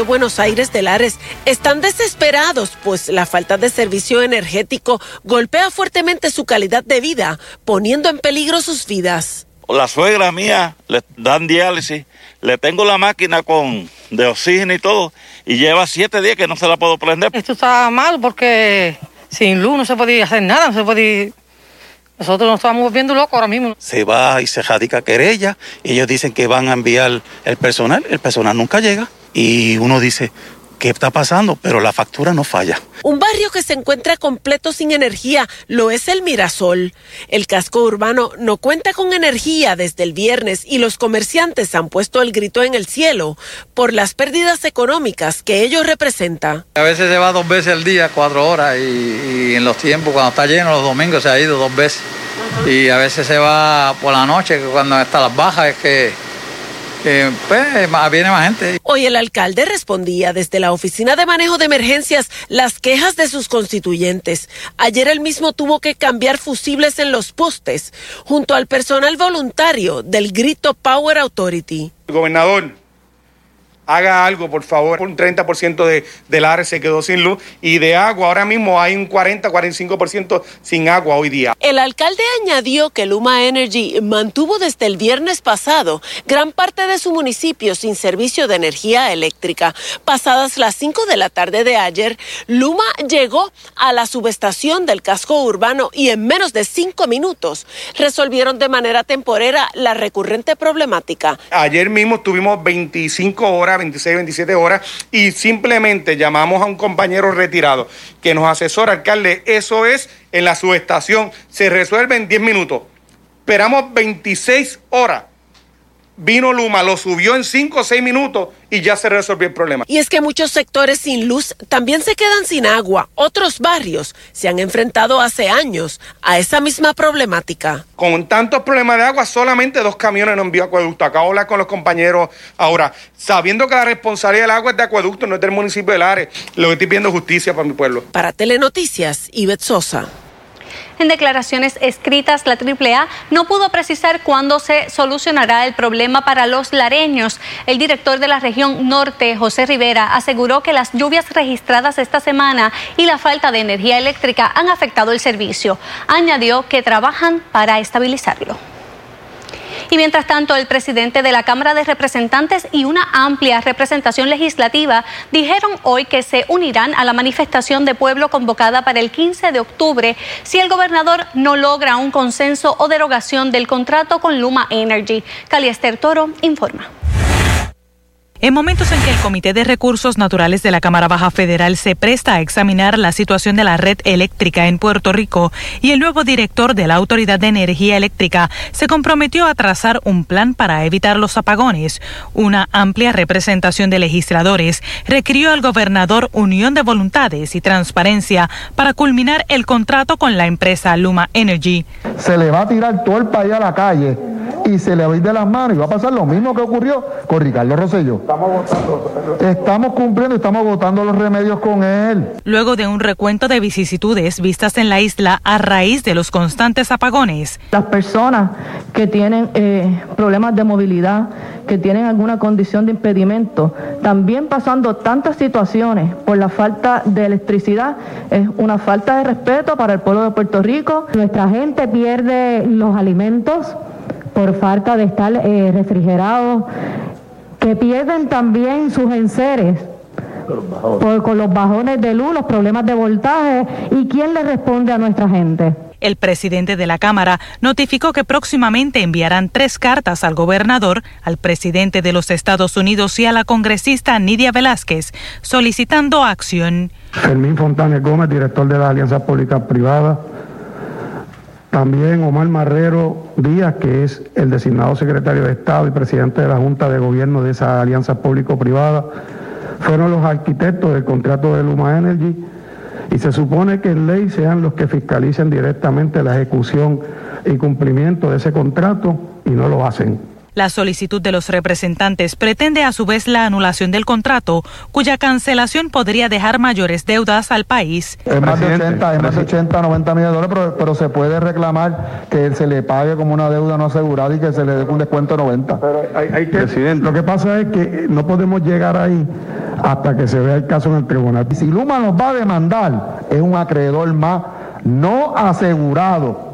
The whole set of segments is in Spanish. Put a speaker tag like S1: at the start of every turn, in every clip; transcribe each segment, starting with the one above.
S1: Buenos Aires de Lares están desesperados, pues la falta de servicio energético golpea fuertemente su calidad de vida, poniendo en peligro sus vidas.
S2: La suegra mía le dan diálisis, le tengo la máquina con de oxígeno y todo, y lleva siete días que no se la puedo prender.
S3: Esto está mal porque sin luz no se podía hacer nada, no se podía nosotros nos estamos viendo locos ahora mismo.
S4: Se va y se radica querella. Ellos dicen que van a enviar el personal. El personal nunca llega. Y uno dice, qué está pasando, pero la factura no falla.
S1: Un barrio que se encuentra completo sin energía lo es el Mirasol. El casco urbano no cuenta con energía desde el viernes y los comerciantes han puesto el grito en el cielo por las pérdidas económicas que ello representa.
S5: A veces se va dos veces al día, cuatro horas, y, en los tiempos, cuando está lleno, los domingos se ha ido dos veces. Y a veces se va por la noche, cuando está las bajas, es que pues viene más gente.
S1: Hoy el alcalde respondía desde la Oficina de Manejo de Emergencias las quejas de sus constituyentes. Ayer él mismo tuvo que cambiar fusibles en los postes junto al personal voluntario del Grito Power Authority.
S6: Gobernador, haga algo, por favor. Un 30% de, del área se quedó sin luz y de agua. Ahora mismo hay un 40-45% sin agua hoy día.
S1: El alcalde añadió que Luma Energy mantuvo desde el viernes pasado gran parte de su municipio sin servicio de energía eléctrica. Pasadas las 5 de la tarde de ayer, Luma llegó a la subestación del casco urbano y en menos de cinco minutos resolvieron de manera temporera la recurrente problemática.
S6: Ayer mismo tuvimos 25 horas 26, 27 horas, y simplemente llamamos a un compañero retirado que nos asesora, alcalde, eso es en la subestación, se resuelve en 10 minutos. Esperamos 26 horas Vino Luma, lo subió en 5 o 6 minutos y ya se resolvió el problema.
S1: Y es que muchos sectores sin luz también se quedan sin agua. Otros barrios se han enfrentado hace años a esa misma problemática.
S6: Con tantos problemas de agua, solamente dos camiones no envió acueducto. Acabo de hablar con los compañeros ahora, sabiendo que la responsabilidad del agua es de acueducto, no es del municipio de Lares. Lo que estoy pidiendo justicia para mi pueblo.
S1: Para Telenoticias, Ivette Sosa.
S7: En declaraciones escritas, la AAA no pudo precisar cuándo se solucionará el problema para los lareños. El director de la región norte, José Rivera, aseguró que las lluvias registradas esta semana y la falta de energía eléctrica han afectado el servicio. Añadió que trabajan para estabilizarlo. Y mientras tanto, el presidente de la Cámara de Representantes y una amplia representación legislativa dijeron hoy que se unirán a la manifestación de pueblo convocada para el 15 de octubre si el gobernador no logra un consenso o derogación del contrato con Luma Energy. Caliester Toro informa.
S8: En momentos en que el Comité de Recursos Naturales de la Cámara Baja Federal se presta a examinar la situación de la red eléctrica en Puerto Rico y el nuevo director de la Autoridad de Energía Eléctrica se comprometió a trazar un plan para evitar los apagones, una amplia representación de legisladores requirió al gobernador unión de voluntades y transparencia para culminar el contrato con la empresa Luma Energy.
S9: Se le va a tirar todo el país a la calle y se le va a ir de las manos y va a pasar lo mismo que ocurrió con Ricardo Rosselló. Estamos cumpliendo, estamos votando los remedios con él.
S8: Luego de un recuento de vicisitudes vistas en la isla a raíz de los constantes apagones.
S10: Las personas que tienen eh, problemas de movilidad, que tienen alguna condición de impedimento, también pasando tantas situaciones por la falta de electricidad, es una falta de respeto para el pueblo de Puerto Rico. Nuestra gente pierde los alimentos por falta de estar eh, refrigerados que pierden también sus enseres por, con los bajones de luz, los problemas de voltaje y quién le responde a nuestra gente.
S8: El presidente de la Cámara notificó que próximamente enviarán tres cartas al gobernador, al presidente de los Estados Unidos y a la congresista Nidia Velázquez, solicitando acción.
S9: Fermín Fontanes Gómez, director de la Alianza Pública Privada, también Omar Marrero Díaz, que es el designado secretario de Estado y presidente de la Junta de Gobierno de esa alianza público-privada, fueron los arquitectos del contrato de Luma Energy y se supone que en ley sean los que fiscalicen directamente la ejecución y cumplimiento de ese contrato y no lo hacen.
S8: La solicitud de los representantes pretende a su vez la anulación del contrato, cuya cancelación podría dejar mayores deudas al país.
S9: Es más de 80, es más de 80 90 millones de dólares, pero, se puede reclamar que se le pague como una deuda no asegurada y que se le dé un descuento de 90. Pero hay, que, Presidente. Lo que pasa es que no podemos llegar ahí hasta que se vea el caso en el tribunal.
S11: Si Luma nos va a demandar, es un acreedor más no asegurado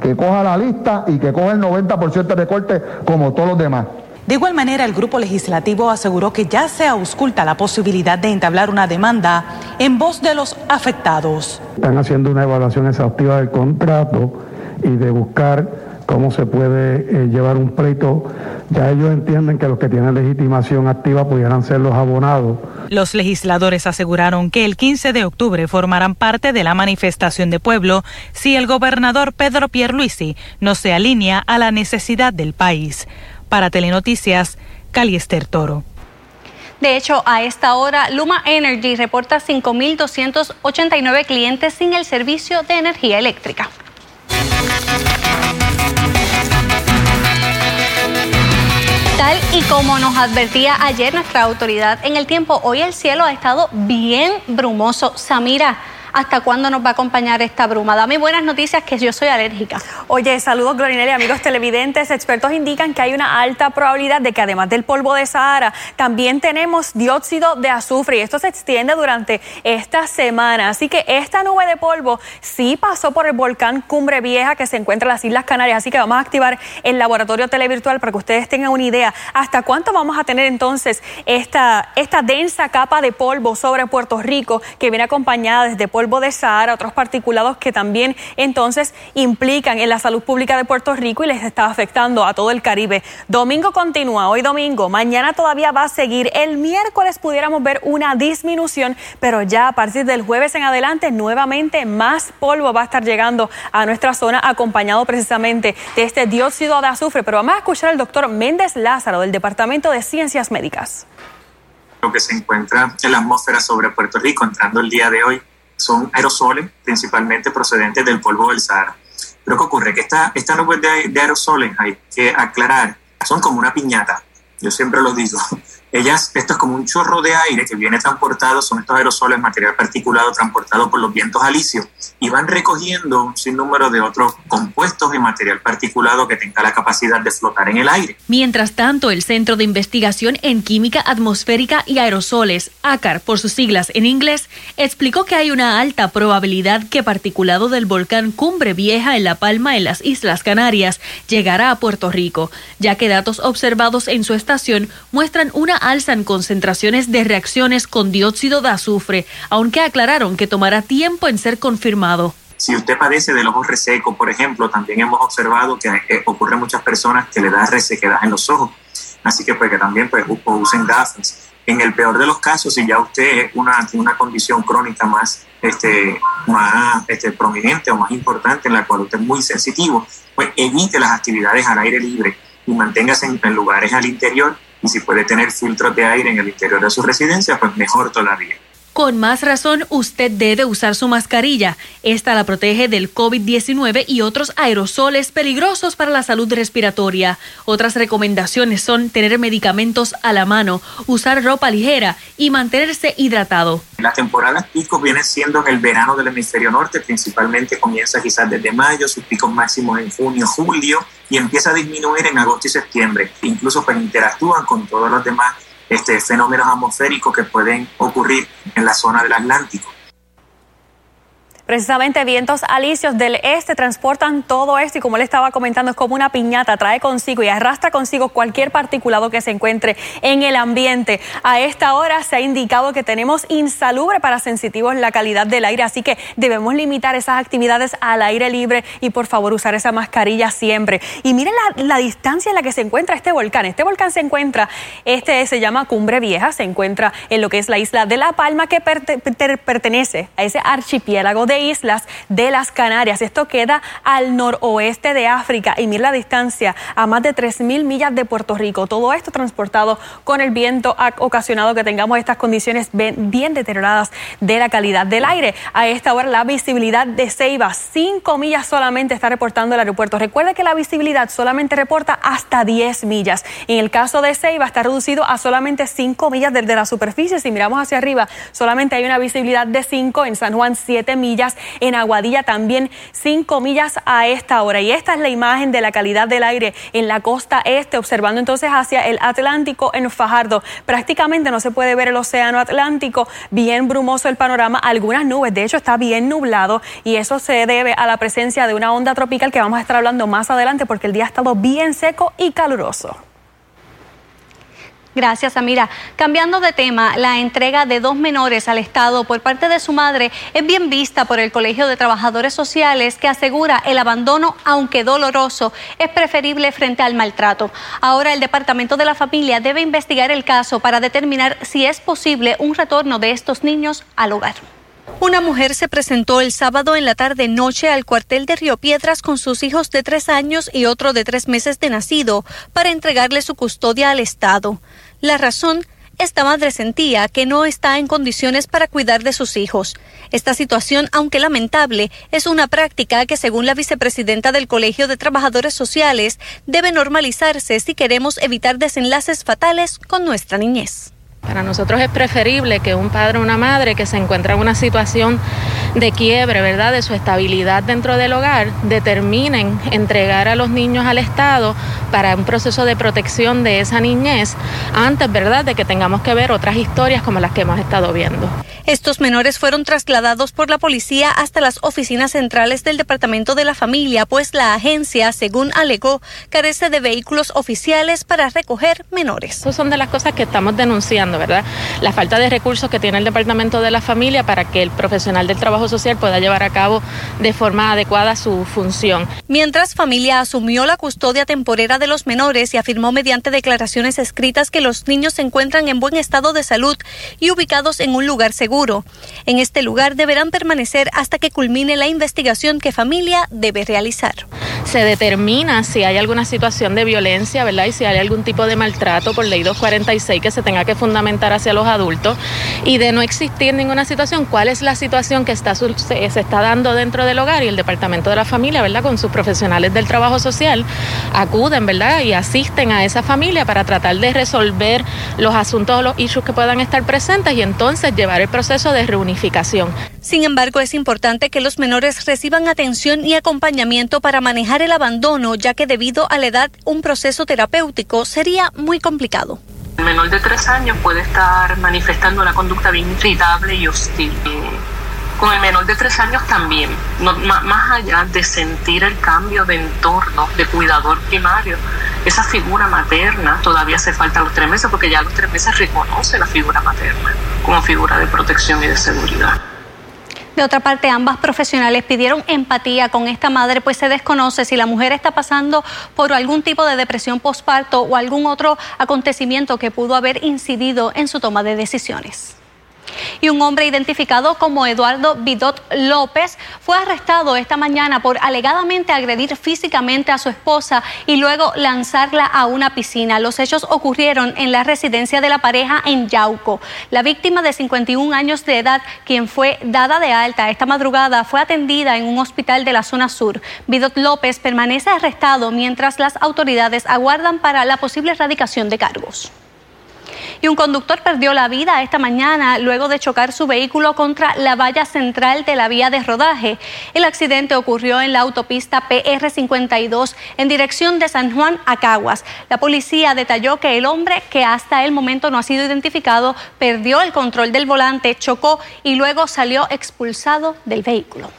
S11: que coja la lista y que coja el 90% de recorte como todos los demás.
S8: De igual manera, el grupo legislativo aseguró que ya se ausculta la posibilidad de entablar una demanda en voz de los afectados.
S9: Están haciendo una evaluación exhaustiva del contrato y de buscar cómo se puede eh, llevar un pleito. Ya ellos entienden que los que tienen legitimación activa pudieran ser los abonados.
S8: Los legisladores aseguraron que el 15 de octubre formarán parte de la manifestación de pueblo si el gobernador Pedro Pierluisi no se alinea a la necesidad del país. Para Telenoticias, Caliester Toro.
S7: De hecho, a esta hora, Luma Energy reporta 5.289 clientes sin el servicio de energía eléctrica. Tal y como nos advertía ayer nuestra autoridad en el tiempo, hoy el cielo ha estado bien brumoso. Samira, hasta cuándo nos va a acompañar esta bruma. Dame buenas noticias que yo soy alérgica.
S12: Oye, saludos Glorinelli, amigos televidentes. Expertos indican que hay una alta probabilidad de que además del polvo de Sahara, también tenemos dióxido de azufre y esto se extiende durante esta semana. Así que esta nube de polvo sí pasó por el volcán Cumbre Vieja que se encuentra en las Islas Canarias. Así que vamos a activar el laboratorio televirtual para que ustedes tengan una idea hasta cuánto vamos a tener entonces esta, esta densa capa de polvo sobre Puerto Rico que viene acompañada desde polvo de Sahara, otros particulados que también entonces implican en la salud pública de Puerto Rico y les está afectando a todo el Caribe. Domingo continúa, hoy domingo, mañana todavía va a seguir. El miércoles pudiéramos ver una disminución, pero ya a partir del jueves en adelante nuevamente más polvo va a estar llegando a nuestra zona acompañado precisamente de este dióxido de azufre. Pero vamos a escuchar al doctor Méndez Lázaro del Departamento de Ciencias Médicas.
S13: Lo que se encuentra en la atmósfera sobre Puerto Rico entrando el día de hoy son aerosoles principalmente procedentes del polvo del Sahara. Pero ¿qué ocurre? Que esta, esta nube de, de aerosoles, hay que aclarar, son como una piñata. Yo siempre lo digo. Ellas, esto es como un chorro de aire que viene transportado, son estos aerosoles, material particulado transportado por los vientos alisios y van recogiendo un sinnúmero de otros compuestos y material particulado que tenga la capacidad de flotar en el aire.
S7: Mientras tanto, el Centro de Investigación en Química Atmosférica y Aerosoles, ACAR por sus siglas en inglés, explicó que hay una alta probabilidad que particulado del volcán Cumbre Vieja en La Palma en las Islas Canarias llegará a Puerto Rico, ya que datos observados en su estación muestran una alza en concentraciones de reacciones con dióxido de azufre, aunque aclararon que tomará tiempo en ser confirmado.
S13: Si usted padece del ojo reseco, por ejemplo, también hemos observado que eh, ocurre muchas personas que le da resequedad en los ojos. Así que pues que también pues, usen gafas. En el peor de los casos, si ya usted una, una condición crónica más, este, más este, prominente o más importante en la cual usted es muy sensitivo, pues evite las actividades al aire libre y manténgase en, en lugares al interior y si puede tener filtros de aire en el interior de su residencia, pues mejor todavía.
S7: Con más razón, usted debe usar su mascarilla. Esta la protege del COVID-19 y otros aerosoles peligrosos para la salud respiratoria. Otras recomendaciones son tener medicamentos a la mano, usar ropa ligera y mantenerse hidratado.
S13: Las temporadas picos vienen siendo en el verano del hemisferio norte, principalmente comienza quizás desde mayo, sus picos máximos en junio, julio y empieza a disminuir en agosto y septiembre. Incluso pues interactúan con todos los demás este, fenómenos atmosféricos que pueden ocurrir en la zona del Atlántico.
S12: Precisamente vientos alisios del este transportan todo esto y como le estaba comentando es como una piñata, trae consigo y arrastra consigo cualquier particulado que se encuentre en el ambiente. A esta hora se ha indicado que tenemos insalubre para sensitivos la calidad del aire, así que debemos limitar esas actividades al aire libre y por favor usar esa mascarilla siempre. Y miren la, distancia en la que se encuentra este volcán. Este volcán se encuentra, este se llama Cumbre Vieja, se encuentra en lo que es la isla de La Palma que perte, per, pertenece a ese archipiélago de islas de las Canarias. Esto queda al noroeste de África y mira la distancia a más de 3.000 millas de Puerto Rico. Todo esto transportado con el viento ha ocasionado que tengamos estas condiciones bien deterioradas de la calidad del aire. A esta hora la visibilidad de Ceiba, 5 millas solamente está reportando el aeropuerto. Recuerde que la visibilidad solamente reporta hasta 10 millas. En el caso de Ceiba está reducido a solamente 5 millas desde la superficie. Si miramos hacia arriba, solamente hay una visibilidad de 5, en San Juan 7 millas en Aguadilla también 5 millas a esta hora. Y esta es la imagen de la calidad del aire en la costa este, observando entonces hacia el Atlántico en Fajardo. Prácticamente no se puede ver el océano Atlántico, bien brumoso el panorama, algunas nubes, de hecho está bien nublado y eso se debe a la presencia de una onda tropical que vamos a estar hablando más adelante porque el día ha estado bien seco y caluroso.
S7: Gracias, Amira. Cambiando de tema, la entrega de dos menores al Estado por parte de su madre es bien vista por el Colegio de Trabajadores Sociales que asegura el abandono, aunque doloroso, es preferible frente al maltrato. Ahora el Departamento de la Familia debe investigar el caso para determinar si es posible un retorno de estos niños al hogar. Una mujer se presentó el sábado en la tarde-noche al cuartel de Río Piedras con sus hijos de tres años y otro de tres meses de nacido para entregarle su custodia al Estado. La razón, esta madre sentía que no está en condiciones para cuidar de sus hijos. Esta situación, aunque lamentable, es una práctica que, según la vicepresidenta del Colegio de Trabajadores Sociales, debe normalizarse si queremos evitar desenlaces fatales con nuestra niñez.
S14: Para nosotros es preferible que un padre o una madre que se encuentra en una situación de quiebre, ¿verdad?, de su estabilidad dentro del hogar, determinen entregar a los niños al Estado para un proceso de protección de esa niñez antes, ¿verdad?, de que tengamos que ver otras historias como las que hemos estado viendo.
S7: Estos menores fueron trasladados por la policía hasta las oficinas centrales del Departamento de la Familia, pues la agencia, según alegó, carece de vehículos oficiales para recoger menores.
S14: Esas son de las cosas que estamos denunciando ¿verdad? La falta de recursos que tiene el Departamento de la Familia para que el profesional del trabajo social pueda llevar a cabo de forma adecuada su función.
S7: Mientras Familia asumió la custodia temporera de los menores y afirmó mediante declaraciones escritas que los niños se encuentran en buen estado de salud y ubicados en un lugar seguro. En este lugar deberán permanecer hasta que culmine la investigación que Familia debe realizar.
S14: Se determina si hay alguna situación de violencia, ¿verdad? Y si hay algún tipo de maltrato por ley 246 que se tenga que fundamentar hacia los adultos y de no existir ninguna situación, cuál es la situación que está, se, está dando dentro del hogar y el Departamento de la Familia, ¿verdad? Con sus profesionales del trabajo social, acuden, ¿verdad? Y asisten a esa familia para tratar de resolver los asuntos o los issues que puedan estar presentes y entonces llevar el proceso de reunificación.
S7: Sin embargo, es importante que los menores reciban atención y acompañamiento para manejar el abandono, ya que debido a la edad un proceso terapéutico sería muy complicado.
S15: Menor de tres años puede estar manifestando una conducta bien irritable y hostil. Con el menor de tres años también, más allá de sentir el cambio de entorno, de cuidador primario, esa figura materna todavía hace falta los tres meses porque ya a los tres meses reconoce la figura materna como figura de protección y de seguridad.
S7: De otra parte, ambas profesionales pidieron empatía con esta madre, pues se desconoce si la mujer está pasando por algún tipo de depresión postparto o algún otro acontecimiento que pudo haber incidido en su toma de decisiones y un hombre identificado como Eduardo Vidot López fue arrestado esta mañana por alegadamente agredir físicamente a su esposa y luego lanzarla a una piscina. Los hechos ocurrieron en la residencia de la pareja en Yauco. La víctima de 51 años de edad, quien fue dada de alta esta madrugada, fue atendida en un hospital de la zona sur. Vidot López permanece arrestado mientras las autoridades aguardan para la posible erradicación de cargos y un conductor perdió la vida esta mañana luego de chocar su vehículo contra la valla central de la vía de rodaje. El accidente ocurrió en la autopista PR52 en dirección de San Juan a Caguas. La policía detalló que el hombre, que hasta el momento no ha sido identificado, perdió el control del volante, chocó y luego salió expulsado del vehículo.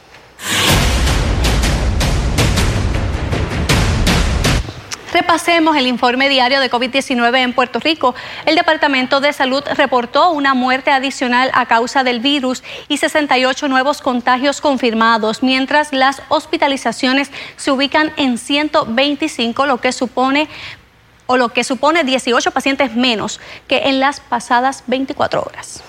S7: Repasemos el informe diario de COVID-19 en Puerto Rico. El Departamento de Salud reportó una muerte adicional a causa del virus y 68 nuevos contagios confirmados, mientras las hospitalizaciones se ubican en 125, lo que supone o lo que supone 18 pacientes menos que en las pasadas 24 horas.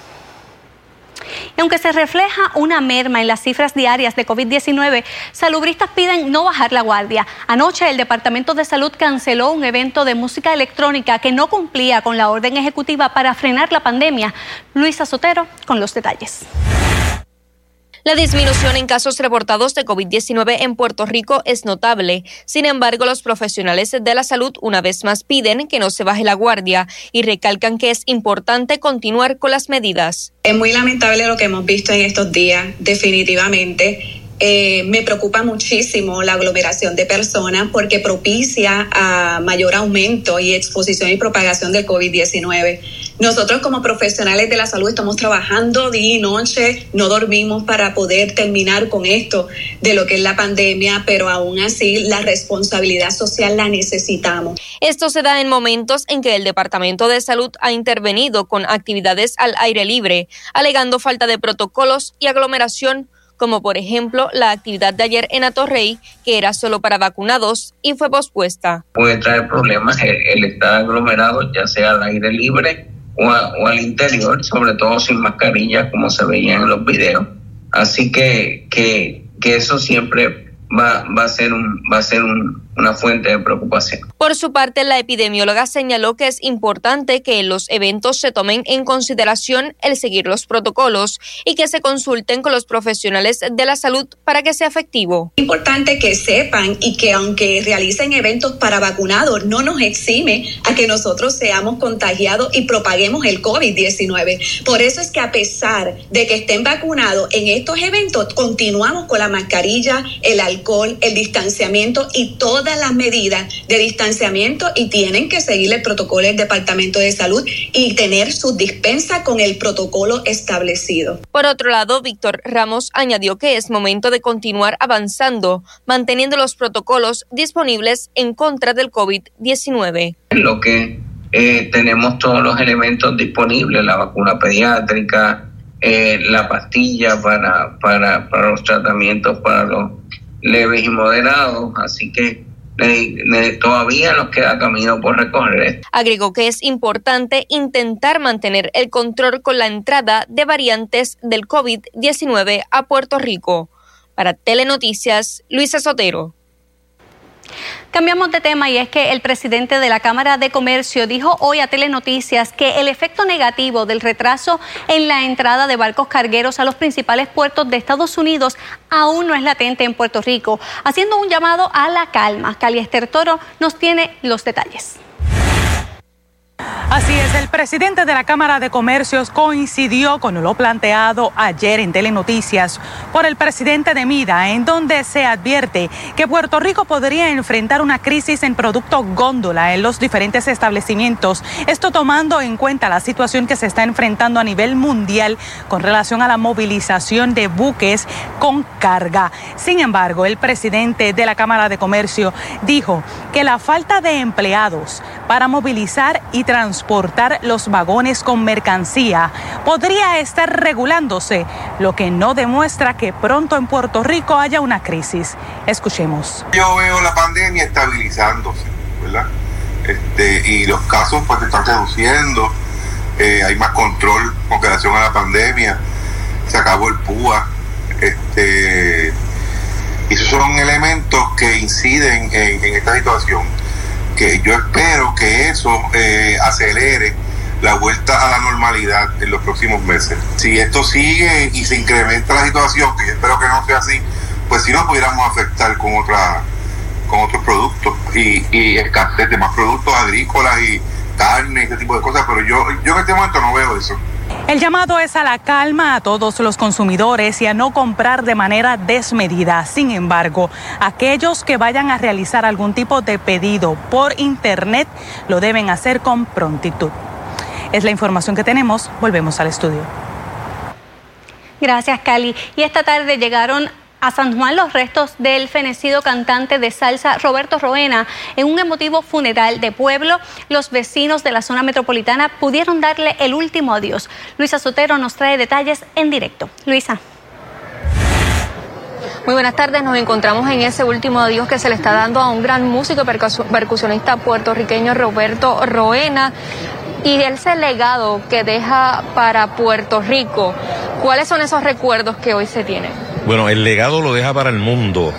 S7: Y aunque se refleja una merma en las cifras diarias de COVID-19, salubristas piden no bajar la guardia. Anoche el Departamento de Salud canceló un evento de música electrónica que no cumplía con la orden ejecutiva para frenar la pandemia. Luisa Sotero con los detalles.
S16: La disminución en casos reportados de COVID-19 en Puerto Rico es notable. Sin embargo, los profesionales de la salud una vez más piden que no se baje la guardia y recalcan que es importante continuar con las medidas.
S17: Es muy lamentable lo que hemos visto en estos días, definitivamente. Eh, me preocupa muchísimo la aglomeración de personas porque propicia a mayor aumento y exposición y propagación del COVID-19. Nosotros como profesionales de la salud estamos trabajando día y noche, no dormimos para poder terminar con esto de lo que es la pandemia, pero aún así la responsabilidad social la necesitamos.
S16: Esto se da en momentos en que el Departamento de Salud ha intervenido con actividades al aire libre, alegando falta de protocolos y aglomeración como por ejemplo la actividad de ayer en Atorrey, que era solo para vacunados y fue pospuesta.
S18: Puede traer problemas el, estar aglomerado, ya sea al aire libre o, al interior, sobre todo sin mascarilla, como se veía en los videos. Así que, que, que eso siempre va, va a ser, un, va a ser un, una fuente de preocupación.
S16: Por su parte, la epidemióloga señaló que es importante que en los eventos se tomen en consideración el seguir los protocolos y que se consulten con los profesionales de la salud para que sea efectivo.
S17: Es importante que sepan y que aunque realicen eventos para vacunados, no nos exime a que nosotros seamos contagiados y propaguemos el COVID-19. Por eso es que a pesar de que estén vacunados en estos eventos, continuamos con la mascarilla, el alcohol, el distanciamiento y toda las medidas de distanciamiento y tienen que seguir el protocolo del Departamento de Salud y tener su dispensa con el protocolo establecido.
S16: Por otro lado, Víctor Ramos añadió que es momento de continuar avanzando, manteniendo los protocolos disponibles en contra del COVID-19.
S18: Lo que eh, tenemos todos los elementos disponibles, la vacuna pediátrica, eh, la pastilla para, para, para los tratamientos para los leves y moderados, así que todavía nos queda camino por recorrer.
S16: Agregó que es importante intentar mantener el control con la entrada de variantes del COVID-19 a Puerto Rico. Para Telenoticias, Luisa Sotero.
S7: Cambiamos de tema y es que el presidente de la Cámara de Comercio dijo hoy a Telenoticias que el efecto negativo del retraso en la entrada de barcos cargueros a los principales puertos de Estados Unidos aún no es latente en Puerto Rico, haciendo un llamado a la calma. Caliester Toro nos tiene los detalles.
S8: Así es, el presidente de la Cámara de Comercios coincidió con lo planteado ayer en Telenoticias por el presidente de Mida, en donde se advierte que Puerto Rico podría enfrentar una crisis en producto góndola en los diferentes establecimientos. Esto tomando en cuenta la situación que se está enfrentando a nivel mundial con relación a la movilización de buques con carga. Sin embargo, el presidente de la Cámara de Comercio dijo que la falta de empleados para movilizar y transportar los vagones con mercancía podría estar regulándose, lo que no demuestra que pronto en Puerto Rico haya una crisis. Escuchemos.
S19: Yo veo la pandemia estabilizándose, ¿verdad? Este, y los casos pues se están reduciendo, eh, hay más control con relación a la pandemia, se acabó el PUA, este, y esos son elementos que inciden en esta situación que yo espero que eso eh, acelere la vuelta a la normalidad en los próximos meses. Si esto sigue y se incrementa la situación, que yo espero que no sea así, pues si no pudiéramos afectar con otra con otros productos y, y escasez de más productos agrícolas y carne y ese tipo de cosas, pero yo, yo en este momento no veo eso.
S8: El llamado es a la calma a todos los consumidores y a no comprar de manera desmedida. Sin embargo, aquellos que vayan a realizar algún tipo de pedido por Internet lo deben hacer con prontitud. Es la información que tenemos. Volvemos al estudio.
S7: Gracias, Cali. Y esta tarde llegaron a San Juan los restos del fenecido cantante de salsa Roberto Roena. En un emotivo funeral de pueblo, los vecinos de la zona metropolitana pudieron darle el último adiós. Luisa Sotero nos trae detalles en directo. Luisa.
S16: Muy buenas tardes, nos encontramos en ese último adiós que se le está dando a un gran músico percusionista puertorriqueño Roberto Roena y ese legado que deja para Puerto Rico. ¿Cuáles son esos recuerdos que hoy se tienen?
S20: Bueno, el legado lo deja para el mundo,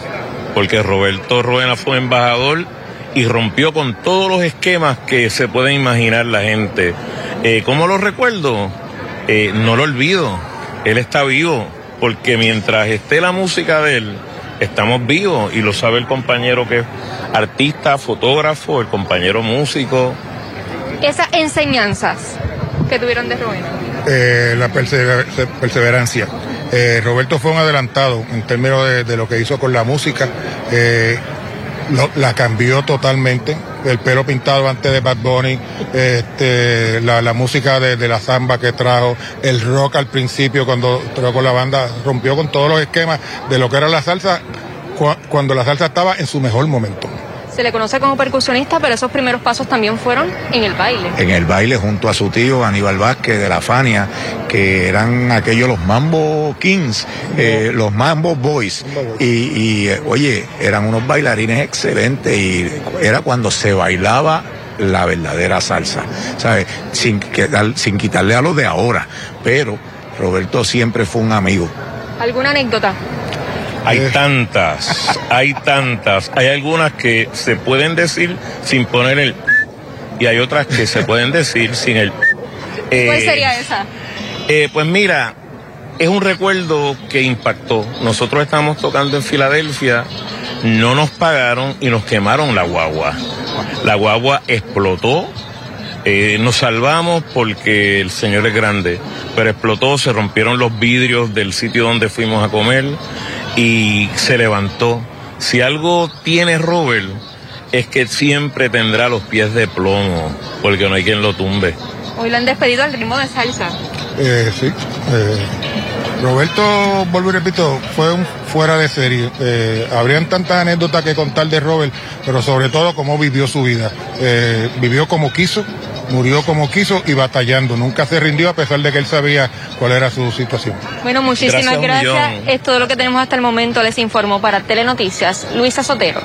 S20: porque Roberto Ruena fue embajador y rompió con todos los esquemas que se pueden imaginar la gente. Eh, ¿Cómo lo recuerdo? Eh, no lo olvido. Él está vivo porque mientras esté la música de él, estamos vivos y lo sabe el compañero que es artista, fotógrafo, el compañero músico.
S16: Esas enseñanzas que tuvieron de Rubén.
S21: Eh, la persever- perseverancia. Eh, Roberto fue un adelantado en términos de, lo que hizo con la música. Eh, la cambió totalmente. El pelo pintado antes de Bad Bunny, este, la, música de, la samba que trajo, el rock al principio cuando trabajó la banda, rompió con todos los esquemas de lo que era la salsa cua- cuando la salsa estaba en su mejor momento.
S16: Se le conoce como percusionista, pero esos primeros pasos también fueron en el baile.
S22: en el baile junto a su tío Aníbal Vázquez de la Fania, que eran aquellos los Mambo Kings, eh, los Mambo Boys. Y, y, eh, oye, eran unos bailarines excelentes y era cuando se bailaba la verdadera salsa, ¿sabes? Sin, quedar- sin quitarle a los de ahora, pero Roberto siempre fue un amigo.
S16: ¿Alguna anécdota?
S20: Hay tantas, hay tantas. Hay algunas que se pueden decir sin poner el... Y hay otras que se pueden decir sin el... Eh,
S16: ¿Cuál sería esa?
S20: eh, pues mira, es un recuerdo que impactó. Nosotros estábamos tocando en Filadelfia, no nos pagaron y nos quemaron la guagua. La guagua explotó. eh, nos salvamos porque el señor es grande, pero explotó, se rompieron los vidrios del sitio donde fuimos a comer y se levantó. Si algo tiene Robert es que siempre tendrá los pies de plomo, porque no hay quien lo tumbe.
S16: Hoy lo han despedido al ritmo de salsa.
S21: Eh, sí. eh, Roberto, vuelvo y repito, fue un fuera de serie. Eh, habrían tantas anécdotas que contar de Robert, pero sobre todo cómo vivió su vida. Eh, vivió como quiso, murió como quiso y batallando. Nunca se rindió a pesar de que él sabía cuál era su situación.
S16: Bueno, muchísimas
S21: Gracias.
S16: Es todo lo que tenemos hasta el momento. Les informo para Telenoticias, Luisa Sotero.